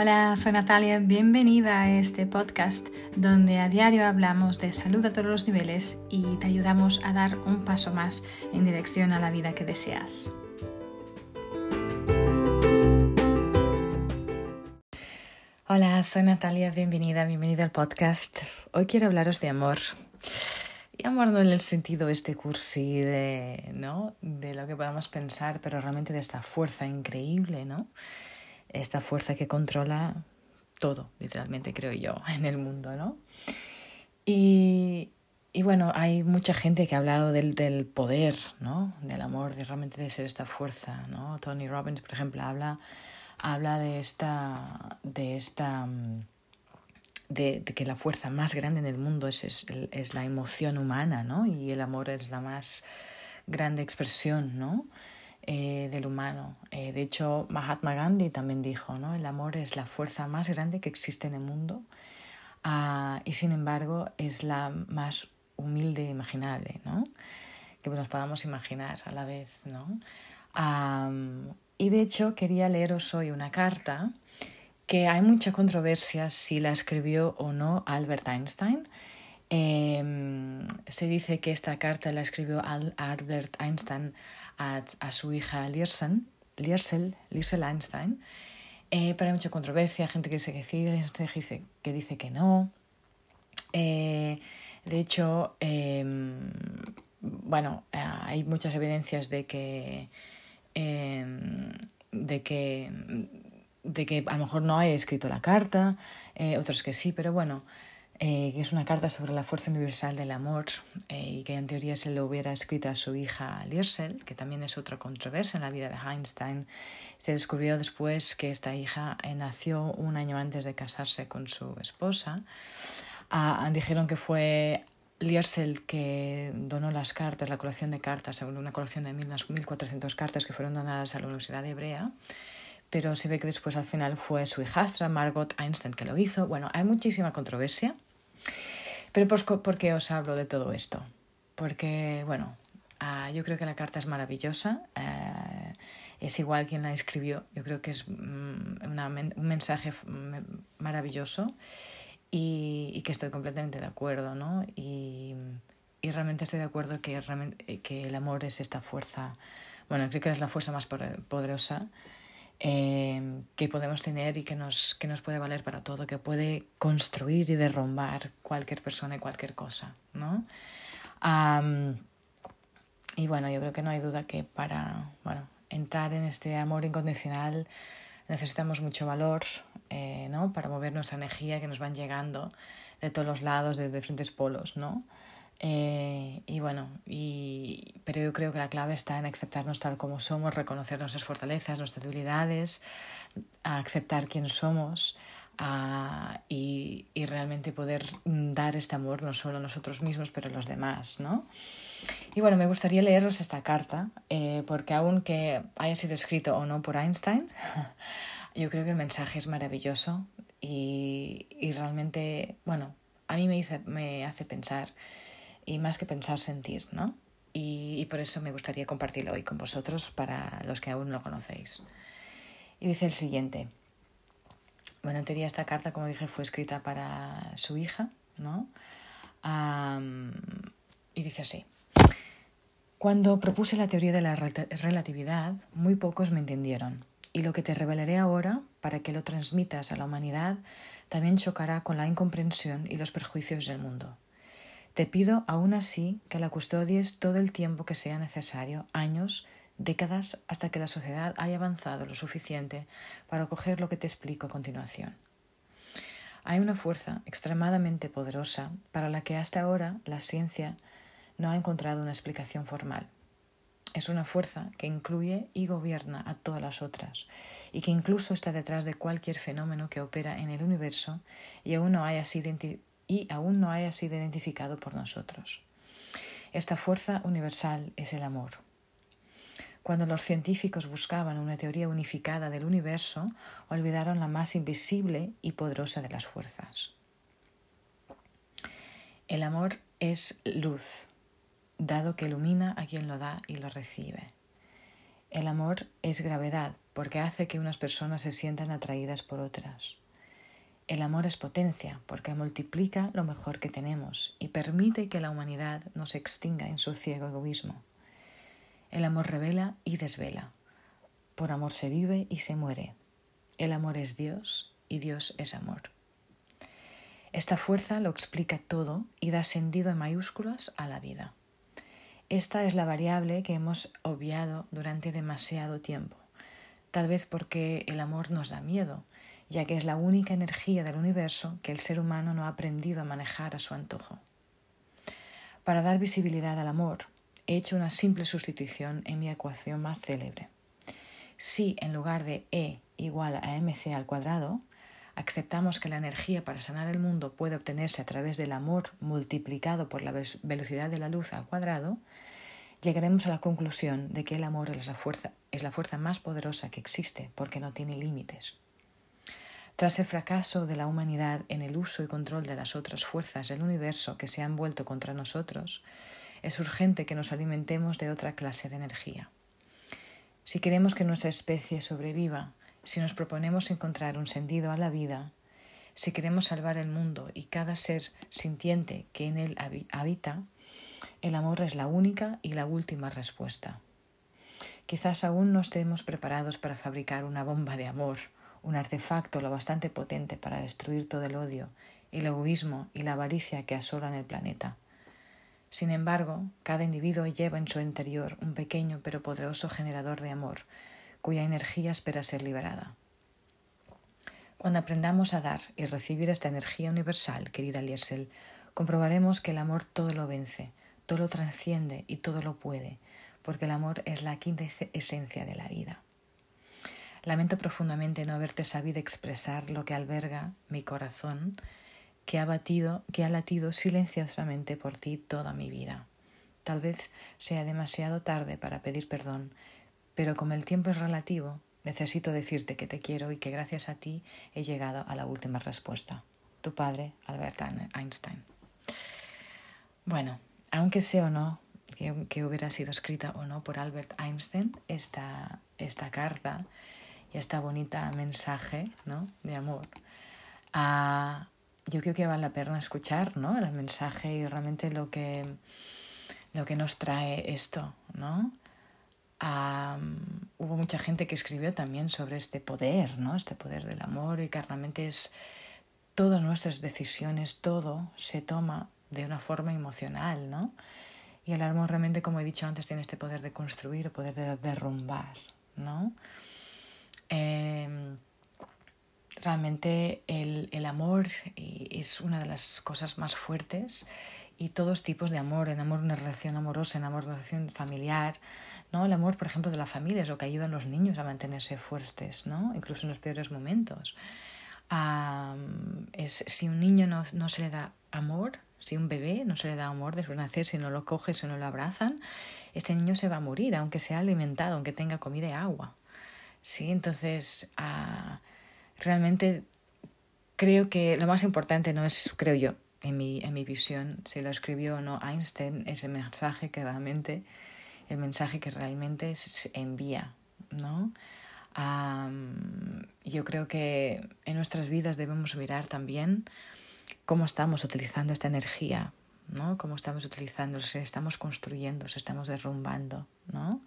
Hola, soy Natalia, bienvenida a este podcast donde a diario hablamos de salud a todos los niveles y te ayudamos a dar un paso más en dirección a la vida que deseas. Hola, soy Natalia, bienvenida, bienvenida al podcast. Hoy quiero hablaros de amor. Y amor no en el sentido este cursi de, ¿no? de lo que podamos pensar, pero realmente de esta fuerza increíble, ¿no? Esta fuerza que controla todo, literalmente creo yo, en el mundo, ¿no? Y, y bueno, hay mucha gente que ha hablado del, del, poder, ¿no? Del amor, de realmente de ser esta fuerza, ¿no? Tony Robbins, por ejemplo, habla, habla de esta, de esta, de, de que la fuerza más grande en el mundo es, es, es, la emoción humana, ¿no? Y el amor es la más grande expresión, ¿no? Eh, del humano. Eh, de hecho, Mahatma Gandhi también dijo, ¿no? El amor es la fuerza más grande que existe en el mundo uh, y sin embargo es la más humilde e imaginable, ¿no? Que nos podamos imaginar a la vez, ¿no? Um, y de hecho quería leeros hoy una carta que hay mucha controversia si la escribió o no Albert Einstein. Eh, se dice que esta carta la escribió Albert Einstein a, a su hija Liersel, Liersel, Liersel Einstein, eh, pero hay mucha controversia, gente que dice que sí, gente que dice que, no. Eh, de hecho, eh, bueno, hay muchas evidencias de que, em, de que, de que a lo mejor no haya escrito la carta, eh, otros que sí, pero bueno, eh, que es una carta sobre la fuerza universal del amor eh, y que en teoría se lo hubiera escrito a su hija Liersel, que también es otra controversia en la vida de Einstein. Se descubrió después que esta hija eh, nació un año antes de casarse con su esposa. Ah, dijeron que fue Liersel que donó las cartas, la colección de cartas, según una colección de 1.400 cartas que fueron donadas a la Universidad Hebrea pero se ve que después al final fue su hijastra, Margot Einstein, que lo hizo. Bueno, hay muchísima controversia. Pero pues, ¿por qué os hablo de todo esto? Porque, bueno, uh, yo creo que la carta es maravillosa. Uh, es igual quien la escribió. Yo creo que es mm, una, un mensaje maravilloso y, y, que estoy completamente de acuerdo, ¿no? Y, y realmente estoy de acuerdo que, que el amor es esta fuerza. Bueno, creo que es la fuerza más poderosa eh, que podemos tener y que nos, que nos puede valer para todo, que puede construir y derrumbar cualquier persona y cualquier cosa, ¿no? Um, y bueno, yo creo que no hay duda que para bueno, entrar en este amor incondicional necesitamos mucho valor, eh, ¿no? Para mover nuestra energía que nos van llegando de todos los lados, de diferentes polos, ¿no? Eh, y bueno, y, pero yo creo que la clave está en aceptarnos tal como somos, reconocer nuestras fortalezas, nuestras debilidades, aceptar quién somos uh, y, y, realmente poder dar este amor no solo a nosotros mismos, pero a los demás, ¿no? Y bueno, me gustaría leeros esta carta, eh, porque aunque haya sido escrito o no por Einstein, yo creo que el mensaje es maravilloso y, y realmente, bueno, a mí me, hice, me hace pensar y más que pensar, sentir, ¿no? Y, por eso me gustaría compartirlo hoy con vosotros para los que aún no lo conocéis. Y dice el siguiente. Bueno, en teoría esta carta, como dije, fue escrita para su hija, ¿no? Y dice así. Cuando propuse la teoría de la relatividad, muy pocos me entendieron. Y lo que te revelaré ahora, para que lo transmitas a la humanidad, también chocará con la incomprensión y los perjuicios del mundo. Te pido aún así que la custodies todo el tiempo que sea necesario, años, décadas, hasta que la sociedad haya avanzado lo suficiente para coger lo que te explico a continuación. Hay una fuerza extremadamente poderosa para la que hasta ahora la ciencia no ha encontrado una explicación formal. Es una fuerza que incluye y gobierna a todas las otras, y que incluso está detrás de cualquier fenómeno que opera en el universo y aún no haya sido y aún no haya sido identificado por nosotros. Esta fuerza universal es el amor. Cuando los científicos buscaban una teoría unificada del universo, olvidaron la más invisible y poderosa de las fuerzas. El amor es luz, dado que ilumina a quien lo da y lo recibe. El amor es gravedad, porque hace que unas personas se sientan atraídas por otras. El amor es potencia, porque multiplica lo mejor que tenemos y permite que la humanidad no se extinga en su ciego egoísmo. El amor revela y desvela. Por amor se vive y se muere. El amor es Dios y Dios es amor. Esta fuerza lo explica todo y da sentido en mayúsculas a la vida. Esta es la variable que hemos obviado durante demasiado tiempo, tal vez porque el amor nos da miedo, ya que es la única energía del universo que el ser humano no ha aprendido a manejar a su antojo. Para dar visibilidad al amor, he hecho una simple sustitución en mi ecuación más célebre. Si en lugar de E igual a mc al cuadrado, aceptamos que la energía para sanar el mundo puede obtenerse a través del amor multiplicado por la velocidad de la luz al cuadrado, llegaremos a la conclusión de que el amor es la fuerza, es la fuerza más poderosa que existe porque no tiene límites. Tras el fracaso de la humanidad en el uso y control de las otras fuerzas del universo que se han vuelto contra nosotros, es urgente que nos alimentemos de otra clase de energía. Si queremos que nuestra especie sobreviva, si nos proponemos encontrar un sentido a la vida, si queremos salvar el mundo y cada ser sintiente que en él habita, el amor es la única y la última respuesta. Quizás aún no estemos preparados para fabricar una bomba de amor un artefacto lo bastante potente para destruir todo el odio, el egoísmo y la avaricia que asolan el planeta. Sin embargo, cada individuo lleva en su interior un pequeño pero poderoso generador de amor, cuya energía espera ser liberada. Cuando aprendamos a dar y recibir esta energía universal, querida Liesel, comprobaremos que el amor todo lo vence, todo lo trasciende y todo lo puede, porque el amor es la quinta esencia de la vida. Lamento profundamente no haberte sabido expresar lo que alberga mi corazón, que ha batido, que ha latido silenciosamente por ti toda mi vida. Tal vez sea demasiado tarde para pedir perdón, pero como el tiempo es relativo, necesito decirte que te quiero y que gracias a ti he llegado a la última respuesta. Tu padre, Albert Einstein. Bueno, aunque sea o no que, hubiera sido escrita o no por Albert Einstein, esta, esta carta y esta bonita mensaje ¿no? de amor. Ah, yo creo que vale la pena escuchar ¿no? el mensaje y realmente lo que, lo que nos trae esto. ¿no? Ah, hubo mucha gente que escribió también sobre este poder, ¿no? este poder del amor y que realmente es todas nuestras decisiones, todo se toma de una forma emocional, ¿no? Y el amor realmente, como he dicho antes, tiene este poder de construir, poder de derrumbar, ¿no? Em, realmente el, el, amor es una de las cosas más fuertes y todos tipos de amor, el amor, una relación amorosa, el amor, una relación familiar, ¿no? El amor, por ejemplo, de la familia es lo que ayuda a los niños a mantenerse fuertes, ¿no? Incluso en los peores momentos. es, si un niño no, no, se le da amor, si un bebé no se le da amor después de nacer, si no lo coge, si no lo abrazan, este niño se va a morir, aunque sea alimentado, aunque tenga comida y agua. ¿Sí? Entonces, ah, realmente creo que lo más importante no es, creo yo, en mi, en mi visión, si lo escribió o no Einstein, ese mensaje que realmente, el mensaje que realmente se envía, ¿no? yo creo que en nuestras vidas debemos mirar también cómo estamos utilizando esta energía, ¿no? Cómo estamos utilizando, si estamos construyendo, si estamos derrumbando, ¿no?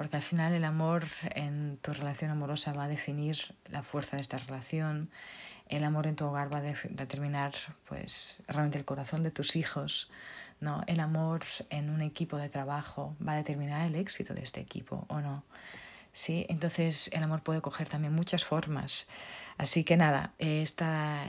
Porque al final el amor en tu relación amorosa va a definir la fuerza de esta relación, el amor en tu hogar va a determinar pues realmente el corazón de tus hijos, ¿no? El amor en un equipo de trabajo va a determinar el éxito de este equipo o no. ¿Sí? Entonces el amor puede coger también muchas formas. Así que nada, esta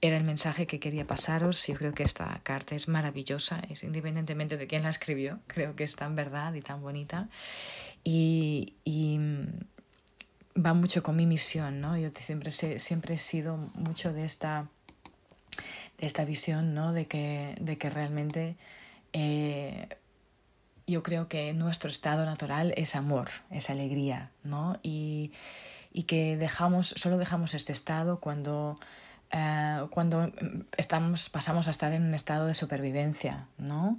era el mensaje que quería pasaros. Yo creo que esta carta es maravillosa, es independientemente de quién la escribió, creo que es tan verdad y tan bonita. Y, mm, va mucho con mi misión, ¿no? Yo siempre, siempre he sido mucho de esta, de esta visión, ¿no? De que, de que realmente eh, yo creo que nuestro estado natural es amor, es alegría, ¿no? Y, y que dejamos, solo dejamos este estado cuando eh, cuando estamos, pasamos a estar en un estado de supervivencia, ¿no?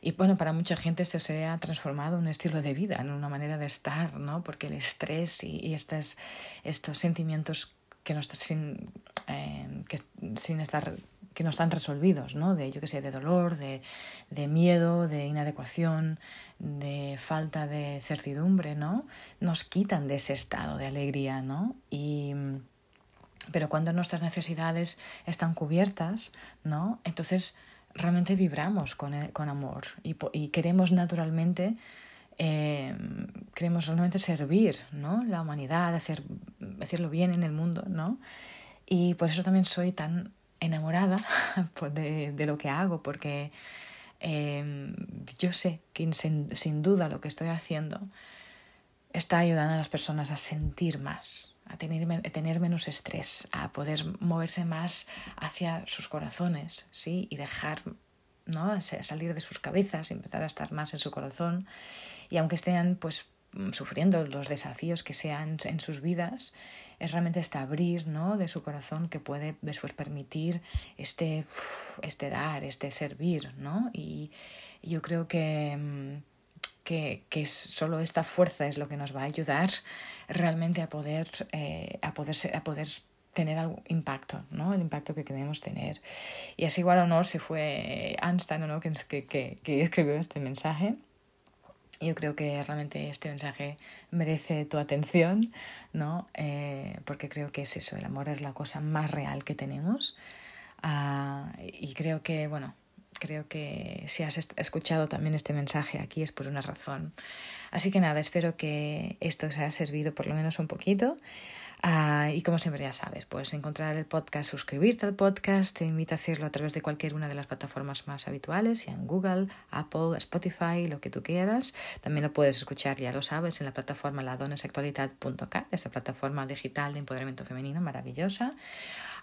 Y bueno, para mucha gente esto se ha transformado en un estilo de vida, en una manera de estar, ¿no? Porque el estrés y, estos, estos sentimientos que no, sin, eh, que, sin estar, que no están resolvidos, ¿no? De, yo que sé, de dolor, de, de miedo, de inadecuación, de falta de certidumbre, ¿no? Nos quitan de ese estado de alegría, ¿no? Y pero cuando nuestras necesidades están cubiertas, ¿no? Entonces realmente vibramos con, e, con amor y, y, queremos naturalmente eh, queremos realmente servir ¿no? la humanidad, hacer, hacerlo bien en el mundo, ¿no? Y por eso también soy tan enamorada pues, de, de lo que hago, porque eh, yo sé que sin, sin duda lo que estoy haciendo está ayudando a las personas a sentir más, a tener, tener menos estrés, a poder moverse más hacia sus corazones, ¿sí? Y dejar, ¿no? Salir de sus cabezas y empezar a estar más en su corazón. Y aunque estén, pues, sufriendo los desafíos que sean en sus vidas, es realmente este abrir, ¿no? De su corazón que puede después permitir este, este dar, este servir, ¿no? Y yo creo que mm, que, que solo esta fuerza es lo que nos va a ayudar realmente a poder, eh, a poder, a poder tener algún impacto, ¿no? El impacto que queremos tener. Y así igual o no se fue Einstein, ¿no? Que, que, que escribió este mensaje. Yo creo que realmente este mensaje merece tu atención, ¿no? Eh, porque creo que es eso, el amor es la cosa más real que tenemos. Uh, y creo que, bueno, creo que si has escuchado también este mensaje aquí es por una razón. Así que nada, espero que esto os haya servido por lo menos un poquito. Ah, y como siempre ya sabes, puedes encontrar el podcast, suscribirte al podcast, te invito a hacerlo a través de cualquier una de las plataformas más habituales, en Google, Apple, Spotify, lo que tú quieras. También lo puedes escuchar, ya lo sabes, en la plataforma ladonesactualidad.cat, esa plataforma digital de empoderamiento femenino maravillosa.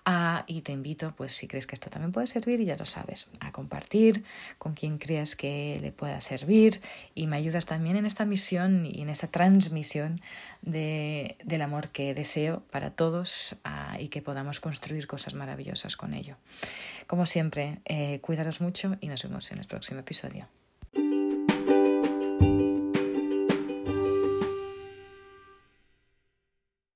Ah, y te invito, pues si crees que esto también puede servir, ya lo sabes, a compartir con quien creas que le pueda servir y me ayudas también en esta misión y en esa transmisión de, del amor que deseo para todos ah, y que podamos construir cosas maravillosas con ello. Como siempre, eh, cuídaros mucho y nos vemos en el próximo episodio.